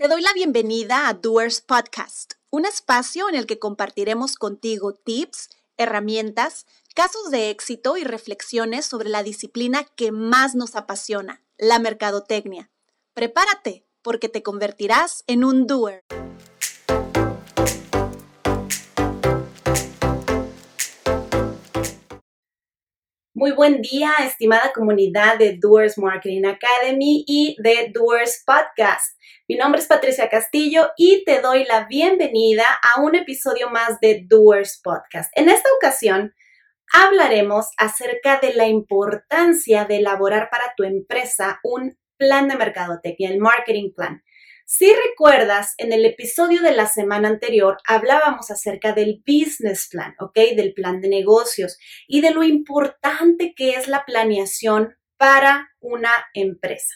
Te doy la bienvenida a Doers Podcast, un espacio en el que compartiremos contigo tips, herramientas, casos de éxito y reflexiones sobre la disciplina que más nos apasiona, la mercadotecnia. Prepárate, porque te convertirás en un doer. Muy buen día, estimada comunidad de Doers Marketing Academy y de Doers Podcast. Mi nombre es Patricia Castillo y te doy la bienvenida a un episodio más de Doers Podcast. En esta ocasión hablaremos acerca de la importancia de elaborar para tu empresa un plan de mercadotecnia, el marketing plan. Si recuerdas, en el episodio de la semana anterior hablábamos acerca del business plan, ¿ok? Del plan de negocios y de lo importante que es la planeación para una empresa.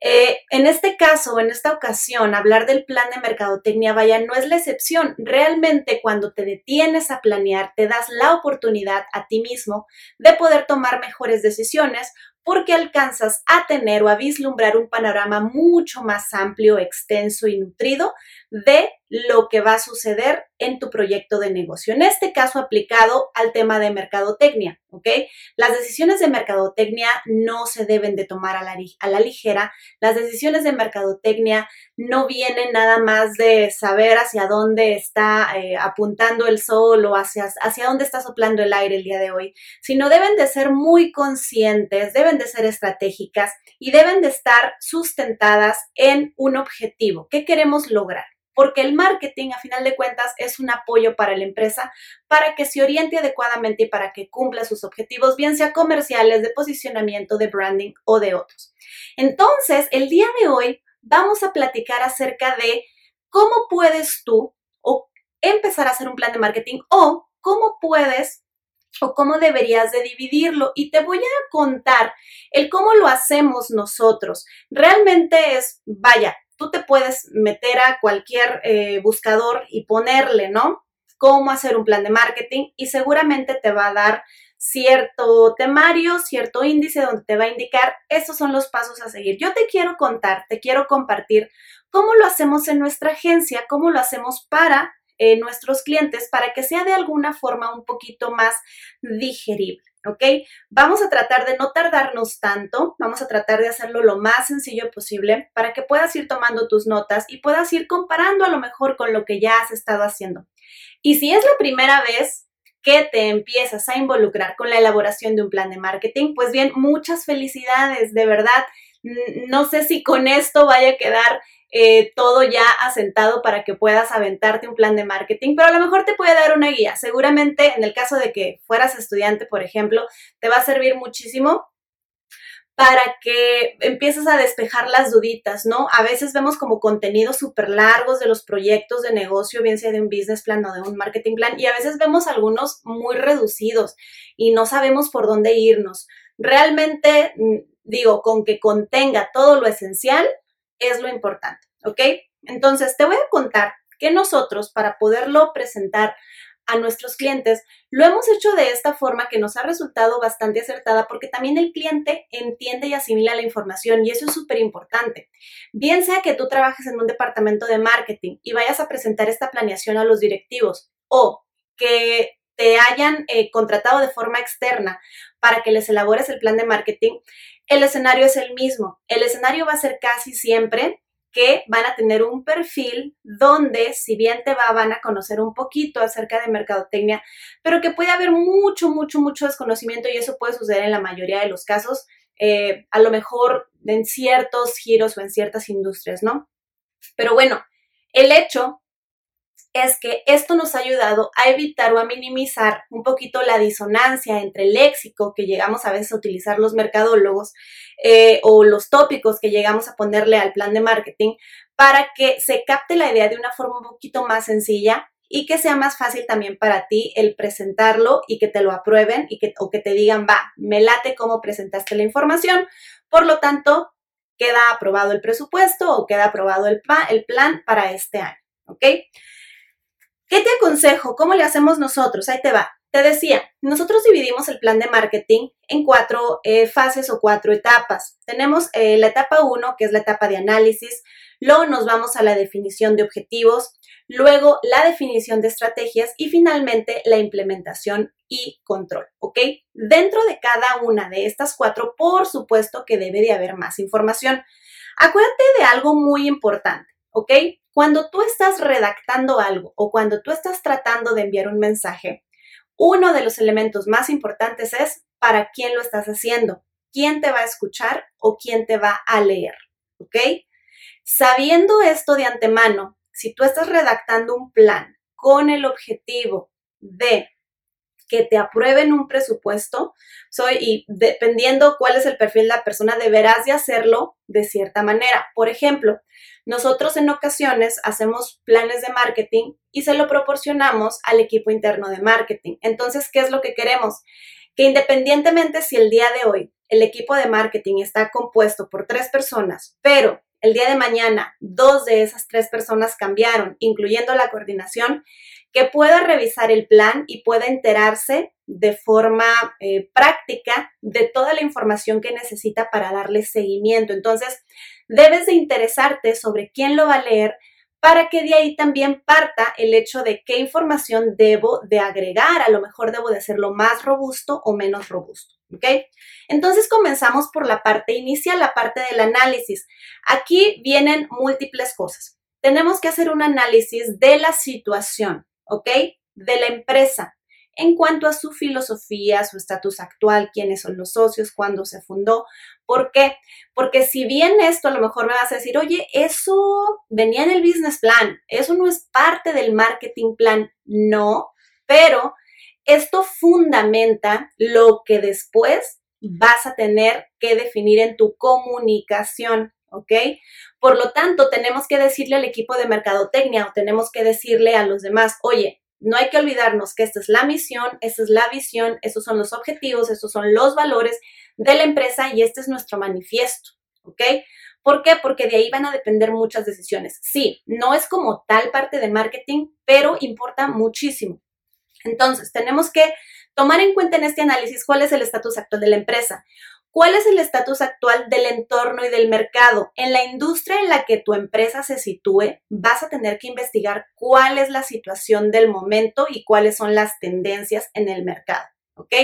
Eh, en este caso, en esta ocasión, hablar del plan de mercadotecnia, vaya, no es la excepción. Realmente cuando te detienes a planear, te das la oportunidad a ti mismo de poder tomar mejores decisiones porque alcanzas a tener o a vislumbrar un panorama mucho más amplio, extenso y nutrido de lo que va a suceder en tu proyecto de negocio. En este caso aplicado al tema de mercadotecnia, ¿ok? Las decisiones de mercadotecnia no se deben de tomar a la, ligera. Las decisiones de mercadotecnia no vienen nada más de saber hacia dónde está eh, apuntando el sol o hacia, hacia dónde está soplando el aire el día de hoy, sino deben de ser muy conscientes, deben de ser estratégicas y deben de estar sustentadas en un objetivo. ¿Qué queremos lograr? porque el marketing, a final de cuentas, es un apoyo para la empresa para que se oriente adecuadamente y para que cumpla sus objetivos, bien sea comerciales, de posicionamiento, de branding o de otros. Entonces, el día de hoy vamos a platicar acerca de cómo puedes tú o empezar a hacer un plan de marketing o cómo puedes o cómo deberías de dividirlo. Y te voy a contar el cómo lo hacemos nosotros. Realmente es, vaya, tú te puedes meter a cualquier eh, buscador y ponerle, ¿no? Cómo hacer un plan de marketing y seguramente te va a dar cierto temario, cierto índice donde te va a indicar estos son los pasos a seguir. Yo te quiero contar, te quiero compartir cómo lo hacemos en nuestra agencia, cómo lo hacemos para eh, nuestros clientes, para que sea de alguna forma un poquito más digerible. ¿ok? Vamos a tratar de no tardarnos tanto, vamos a tratar de hacerlo lo más sencillo posible para que puedas ir tomando tus notas y puedas ir comparando a lo mejor con lo que ya has estado haciendo. Y si es la primera vez que te empiezas a involucrar con la elaboración de un plan de marketing, pues bien, muchas felicidades, de verdad. No sé si con esto vaya a quedar eh, todo ya asentado para que puedas aventarte un plan de marketing, pero a lo mejor te puede dar una guía. Seguramente en el caso de que fueras estudiante, por ejemplo, te va a servir muchísimo para que empieces a despejar las duditas, ¿no? A veces vemos como contenidos súper largos de los proyectos de negocio, bien sea de un business plan o de un marketing plan, y a veces vemos algunos muy reducidos y no sabemos por dónde irnos. Realmente, mm, digo, con que contenga todo lo esencial, es lo importante, ¿ok? Entonces, te voy a contar que nosotros, para poderlo presentar a nuestros clientes, lo hemos hecho de esta forma que nos ha resultado bastante acertada porque también el cliente entiende y asimila la información y eso es súper importante. Bien sea que tú trabajes en un departamento de marketing y vayas a presentar esta planeación a los directivos o que te hayan eh, contratado de forma externa para que les elabores el plan de marketing, el escenario es el mismo. El escenario va a ser casi siempre que van a tener un perfil donde, si bien te va, van a conocer un poquito acerca de mercadotecnia, pero que puede haber mucho, mucho, mucho desconocimiento y eso puede suceder en la mayoría de los casos, eh, a lo mejor en ciertos giros o en ciertas industrias, ¿no? Pero bueno, el hecho es que esto nos ha ayudado a evitar o a minimizar un poquito la disonancia entre el léxico que llegamos a veces a utilizar los mercadólogos eh, o los tópicos que llegamos a ponerle al plan de marketing para que se capte la idea de una forma un poquito más sencilla y que sea más fácil también para ti el presentarlo y que te lo aprueben y que, o que te digan, va, me late cómo presentaste la información, por lo tanto, queda aprobado el presupuesto o queda aprobado el, el plan para este año, ¿ok? ¿Qué te aconsejo? ¿Cómo le hacemos nosotros? Ahí te va. Te decía, nosotros dividimos el plan de marketing en cuatro eh, fases o cuatro etapas. Tenemos eh, la etapa uno, que es la etapa de análisis, Luego nos vamos a la definición de objetivos, luego la definición de estrategias y finalmente la implementación y control, ¿ok? Dentro de cada una de estas cuatro, por supuesto que debe de haber más información. Acuérdate de algo muy importante, ¿ok? Cuando tú estás redactando algo o cuando tú estás tratando de enviar un mensaje, uno de los elementos más importantes es para quién lo estás haciendo, quién te va a escuchar o quién te va a leer, ¿ok? Sabiendo esto de antemano, si tú estás redactando un plan con el objetivo de que te aprueben un presupuesto, soy y dependiendo cuál es el perfil de la persona, deberás de hacerlo de cierta manera. Por ejemplo, nosotros en ocasiones hacemos planes de marketing y se lo proporcionamos al equipo interno de marketing. Entonces, ¿qué es lo que queremos? Que independientemente si el día de hoy el equipo de marketing está compuesto por tres personas, pero el día de mañana dos de esas tres personas cambiaron, incluyendo la coordinación, que pueda revisar el plan y pueda enterarse de forma eh, práctica de toda la información que necesita para darle seguimiento. Entonces, debes de interesarte sobre quién lo va a leer para que de ahí también parta el hecho de qué información debo de agregar. A lo mejor debo de hacerlo más robusto o menos robusto. Entonces comenzamos por la parte inicial, la parte del análisis. Aquí vienen múltiples cosas. Tenemos que hacer un análisis de la situación, ¿ok? De la empresa en cuanto a su filosofía, su estatus actual, quiénes son los socios, cuándo se fundó. ¿Por qué? Porque si bien esto a lo mejor me vas a decir, oye, eso venía en el business plan, eso no es parte del marketing plan, no, pero esto fundamenta lo que después vas a tener que definir en tu comunicación, ¿ok? Por lo tanto, tenemos que decirle al equipo de mercadotecnia o tenemos que decirle a los demás, oye, no hay que olvidarnos que esta es la misión, esta es la visión, estos son los objetivos, estos son los valores de la empresa y este es nuestro manifiesto, ¿ok? ¿Por qué? Porque de ahí van a depender muchas decisiones. Sí, no es como tal parte de marketing, pero importa muchísimo. Entonces, tenemos que tomar en cuenta en este análisis cuál es el estatus actual de la empresa. ¿Cuál es el estatus actual del entorno y del mercado? En la industria en la que tu empresa se sitúe, vas a tener que investigar cuál es la situación del momento y cuáles son las tendencias en el mercado, ¿ok?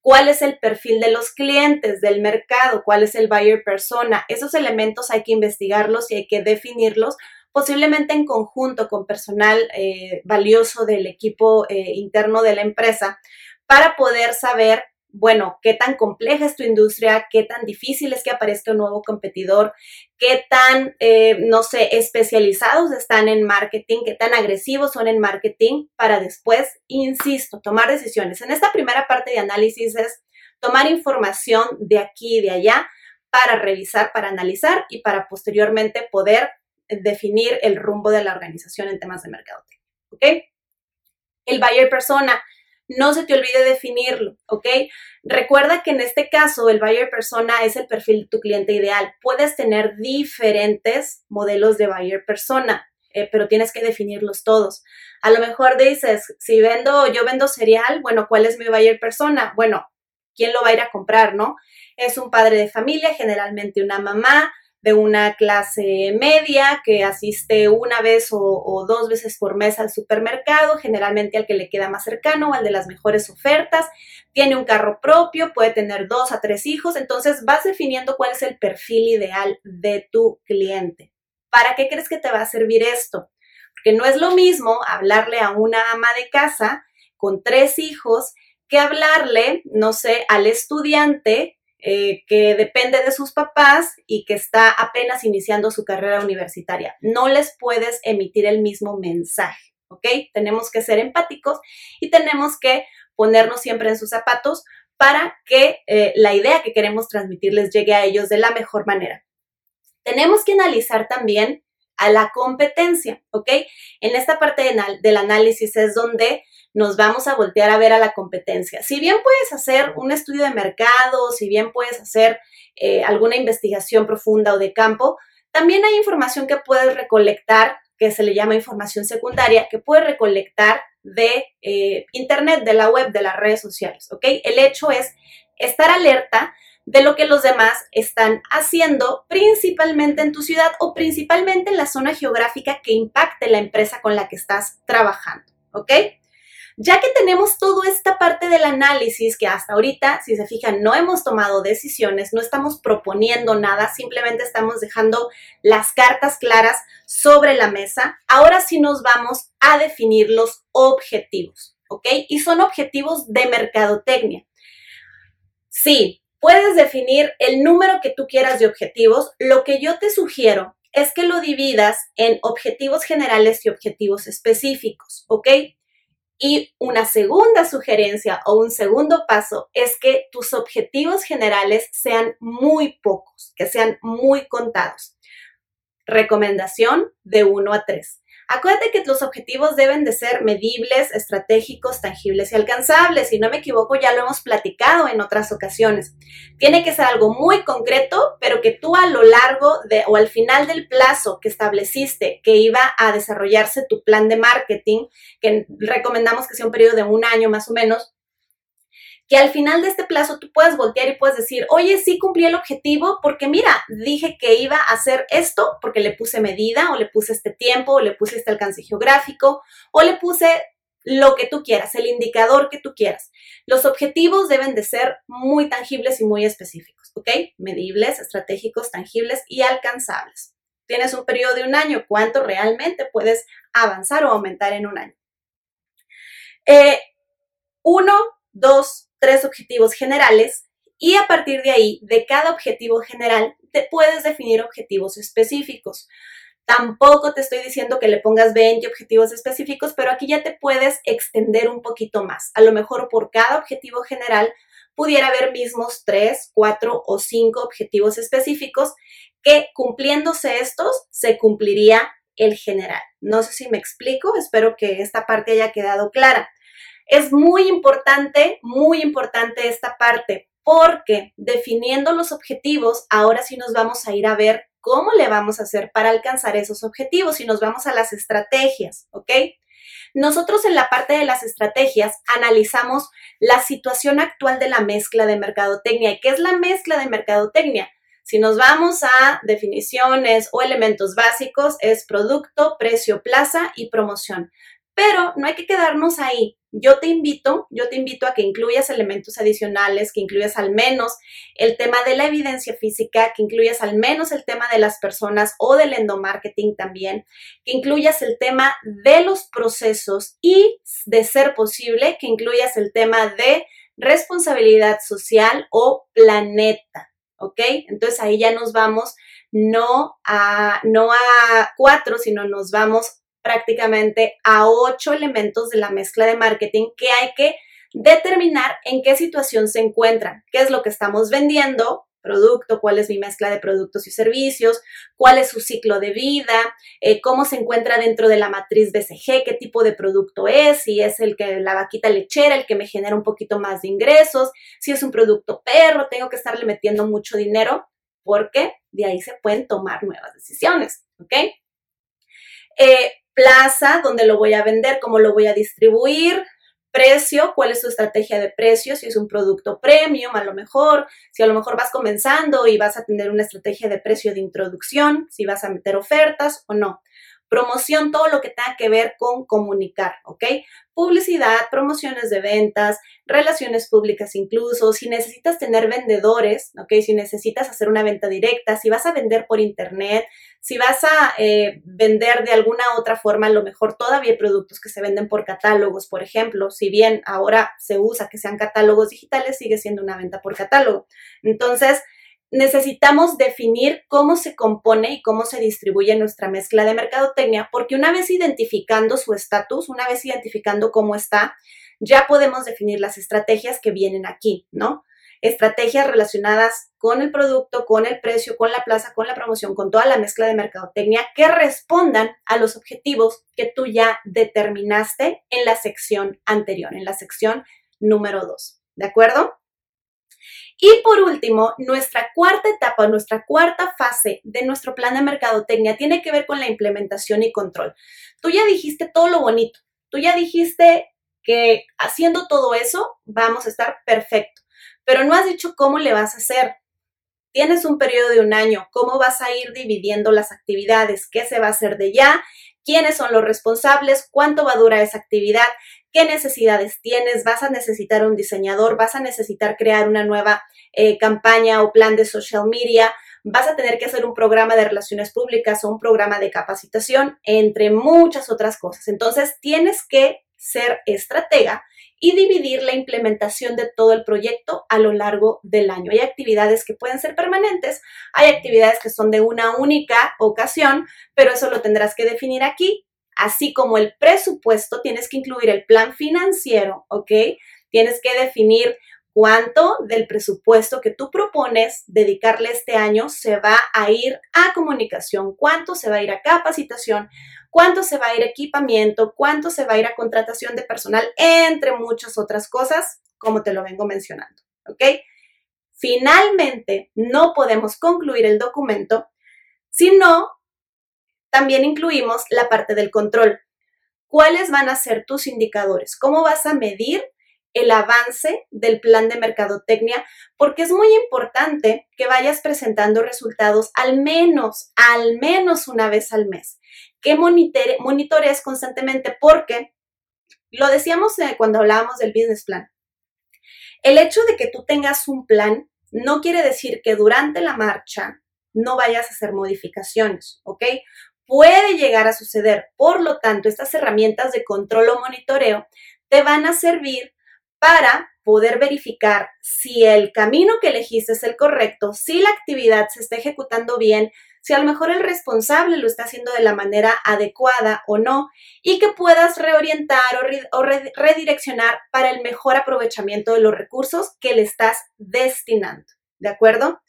¿Cuál es el perfil de los clientes del mercado? ¿Cuál es el buyer persona? Esos elementos hay que investigarlos y hay que definirlos posiblemente en conjunto con personal eh, valioso del equipo eh, interno de la empresa para poder saber bueno, qué tan compleja es tu industria, qué tan difícil es que aparezca un nuevo competidor, qué tan, eh, no sé, especializados están en marketing, qué tan agresivos son en marketing, para después, insisto, tomar decisiones. En esta primera parte de análisis es tomar información de aquí y de allá para revisar, para analizar y para posteriormente poder definir el rumbo de la organización en temas de mercadotecnia. ¿Ok? El buyer persona no se te olvide definirlo, ¿ok? Recuerda que en este caso el buyer persona es el perfil de tu cliente ideal. Puedes tener diferentes modelos de buyer persona, eh, pero tienes que definirlos todos. A lo mejor dices, si vendo, yo vendo cereal, bueno, ¿cuál es mi buyer persona? Bueno, ¿quién lo va a ir a comprar, no? Es un padre de familia, generalmente una mamá, de una clase media que asiste una vez o, dos veces por mes al supermercado, generalmente al que le queda más cercano o al de las mejores ofertas, tiene un carro propio, puede tener dos a tres hijos, entonces vas definiendo cuál es el perfil ideal de tu cliente. ¿Para qué crees que te va a servir esto? Porque no es lo mismo hablarle a una ama de casa con tres hijos que hablarle, no sé, al estudiante eh, que depende de sus papás y que está apenas iniciando su carrera universitaria. No les puedes emitir el mismo mensaje, ¿ok? Tenemos que ser empáticos y tenemos que ponernos siempre en sus zapatos para que eh, la idea que queremos transmitirles llegue a ellos de la mejor manera. Tenemos que analizar también a la competencia, ¿ok? En esta parte del análisis es donde nos vamos a voltear a ver a la competencia. Si bien puedes hacer un estudio de mercado, si bien puedes hacer eh, alguna investigación profunda o de campo, también hay información que puedes recolectar, que se le llama información secundaria, que puedes recolectar de eh, Internet, de la web, de las redes sociales. El hecho es estar alerta de lo que los demás están haciendo, principalmente en tu ciudad o principalmente en la zona geográfica que impacte la empresa con la que estás trabajando. Ya que tenemos toda esta parte del análisis que hasta ahorita, si se fijan, no hemos tomado decisiones, no estamos proponiendo nada, simplemente estamos dejando las cartas claras sobre la mesa, ahora sí nos vamos a definir los objetivos, ¿ok? Y son objetivos de mercadotecnia. Sí, puedes definir el número que tú quieras de objetivos. Lo que yo te sugiero es que lo dividas en objetivos generales y objetivos específicos, ¿ok? Y una segunda sugerencia o un segundo paso es que tus objetivos generales sean muy pocos, que sean muy contados. Recomendación de 1 a 3. Acuérdate que los objetivos deben de ser medibles, estratégicos, tangibles y alcanzables. Si no me equivoco, ya lo hemos platicado en otras ocasiones. Tiene que ser algo muy concreto, pero que tú a lo largo de o al final del plazo que estableciste que iba a desarrollarse tu plan de marketing, que recomendamos que sea un periodo de un año más o menos, que al final de este plazo tú puedas voltear y puedas decir, oye, sí cumplí el objetivo porque mira, dije que iba a hacer esto porque le puse medida o le puse este tiempo o le puse este alcance geográfico o le puse lo que tú quieras, el indicador que tú quieras. Los objetivos deben de ser muy tangibles y muy específicos, ¿ok? Medibles, estratégicos, tangibles y alcanzables. Tienes un periodo de un año, ¿cuánto realmente puedes avanzar o aumentar en un año? Eh, uno, dos, tres objetivos generales y a partir de ahí, de cada objetivo general, te puedes definir objetivos específicos. Tampoco te estoy diciendo que le pongas 20 objetivos específicos, pero aquí ya te puedes extender un poquito más. A lo mejor por cada objetivo general pudiera haber mismos 3, 4 o 5 objetivos específicos que cumpliéndose estos se cumpliría el general. No sé si me explico, espero que esta parte haya quedado clara. Es muy importante, muy importante esta parte, porque definiendo los objetivos, ahora sí nos vamos a ir a ver cómo le vamos a hacer para alcanzar esos objetivos y nos vamos a las estrategias, ¿ok? Nosotros en la parte de las estrategias analizamos la situación actual de la mezcla de mercadotecnia. ¿Y qué es la mezcla de mercadotecnia? Si nos vamos a definiciones o elementos básicos, es producto, precio, plaza y promoción. Pero no hay que quedarnos ahí. Yo te invito, yo te invito a que incluyas elementos adicionales, que incluyas al menos el tema de la evidencia física, que incluyas al menos el tema de las personas o del endomarketing también, que incluyas el tema de los procesos y, de ser posible, que incluyas el tema de responsabilidad social o planeta. ¿Ok? Entonces ahí ya nos vamos no a, no a cuatro, sino nos vamos prácticamente a ocho elementos de la mezcla de marketing que hay que determinar en qué situación se encuentran, qué es lo que estamos vendiendo, producto, cuál es mi mezcla de productos y servicios, cuál es su ciclo de vida, eh, cómo se encuentra dentro de la matriz BCG, qué tipo de producto es, si es el que la vaquita lechera, el que me genera un poquito más de ingresos, si es un producto perro, tengo que estarle metiendo mucho dinero, porque de ahí se pueden tomar nuevas decisiones, ¿ok? Eh, plaza, donde lo voy a vender, cómo lo voy a distribuir, precio, cuál es su estrategia de precio, si es un producto premium a lo mejor, si a lo mejor vas comenzando y vas a tener una estrategia de precio de introducción, si vas a meter ofertas o no. Promoción, todo lo que tenga que ver con comunicar, ¿ok? Publicidad, promociones de ventas, relaciones públicas incluso, si necesitas tener vendedores, ¿ok? Si necesitas hacer una venta directa, si vas a vender por internet, si vas a eh, vender de alguna otra forma, a lo mejor todavía hay productos que se venden por catálogos, por ejemplo, si bien ahora se usa que sean catálogos digitales, sigue siendo una venta por catálogo. Entonces, necesitamos definir cómo se compone y cómo se distribuye nuestra mezcla de mercadotecnia, porque una vez identificando su estatus, una vez identificando cómo está, ya podemos definir las estrategias que vienen aquí, ¿no? Estrategias relacionadas con el producto, con el precio, con la plaza, con la promoción, con toda la mezcla de mercadotecnia que respondan a los objetivos que tú ya determinaste en la sección anterior, en la sección número 2. ¿De acuerdo? Y por último, nuestra cuarta etapa, nuestra cuarta fase de nuestro plan de mercadotecnia tiene que ver con la implementación y control. Tú ya dijiste todo lo bonito, tú ya dijiste que haciendo todo eso vamos a estar perfecto. pero no has dicho cómo le vas a hacer. Tienes un periodo de un año, ¿cómo vas a ir dividiendo las actividades? ¿Qué se va a hacer de ya? ¿Quiénes son los responsables? ¿Cuánto va a durar esa actividad? ¿Qué necesidades tienes? ¿Vas a necesitar un diseñador? ¿Vas a necesitar crear una nueva eh, campaña o plan de social media? ¿Vas a tener que hacer un programa de relaciones públicas o un programa de capacitación? Entre muchas otras cosas. Entonces, tienes que ser estratega y dividir la implementación de todo el proyecto a lo largo del año. Hay actividades que pueden ser permanentes, hay actividades que son de una única ocasión, pero eso lo tendrás que definir aquí, así como el presupuesto, tienes que incluir el plan financiero, ¿ok? Tienes que definir cuánto del presupuesto que tú propones dedicarle este año se va a ir a comunicación, cuánto se va a ir a capacitación, cuánto se va a ir a equipamiento, cuánto se va a ir a contratación de personal, entre muchas otras cosas, como te lo vengo mencionando. ¿Ok? Finalmente, no podemos concluir el documento si no también incluimos la parte del control. ¿Cuáles van a ser tus indicadores? ¿Cómo vas a medir el avance del plan de mercadotecnia, porque es muy importante que vayas presentando resultados al menos, al menos una vez al mes, que monitores constantemente, porque lo decíamos eh, cuando hablábamos del business plan. El hecho de que tú tengas un plan no quiere decir que durante la marcha no vayas a hacer modificaciones, ¿ok? Puede llegar a suceder. Por lo tanto, estas herramientas de control o monitoreo te van a servir para poder verificar si el camino que elegiste es el correcto, si la actividad se está ejecutando bien, si a lo mejor el responsable lo está haciendo de la manera adecuada o no, y que puedas reorientar o, redireccionar para el mejor aprovechamiento de los recursos que le estás destinando. ¿De acuerdo?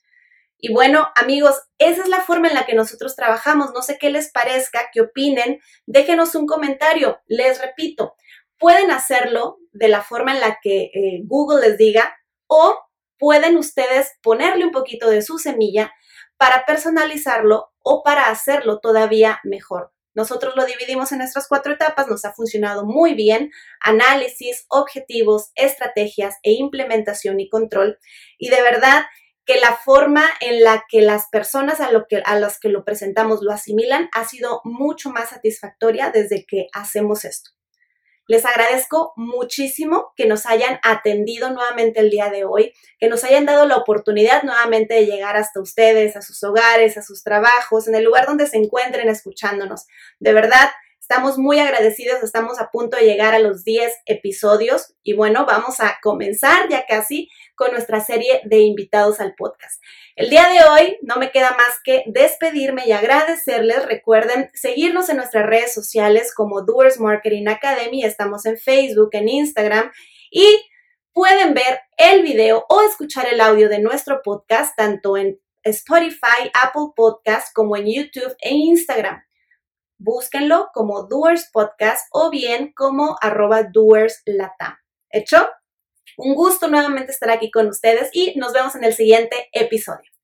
Y bueno, amigos, esa es la forma en la que nosotros trabajamos. No sé qué les parezca, qué opinen. Déjenos un comentario. Les repito, pueden hacerlo de la forma en la que eh, Google les diga o pueden ustedes ponerle un poquito de su semilla para personalizarlo o para hacerlo todavía mejor. Nosotros lo dividimos en nuestras cuatro etapas, nos ha funcionado muy bien, análisis, objetivos, estrategias e implementación y control. Y de verdad que la forma en la que las personas a, lo que, a las que lo presentamos lo asimilan ha sido mucho más satisfactoria desde que hacemos esto. Les agradezco muchísimo que nos hayan atendido nuevamente el día de hoy, que nos hayan dado la oportunidad nuevamente de llegar hasta ustedes, a sus hogares, a sus trabajos, en el lugar donde se encuentren escuchándonos. De verdad, Estamos muy agradecidos, estamos a punto de llegar a los 10 episodios y bueno, vamos a comenzar ya casi con nuestra serie de invitados al podcast. El día de hoy no me queda más que despedirme y agradecerles. Recuerden seguirnos en nuestras redes sociales como Doers Marketing Academy, estamos en Facebook, en Instagram y pueden ver el video o escuchar el audio de nuestro podcast tanto en Spotify, Apple Podcast como en YouTube e Instagram búsquenlo como Doers Podcast o bien como arroba Doers Latam. ¿Hecho? Un gusto nuevamente estar aquí con ustedes y nos vemos en el siguiente episodio.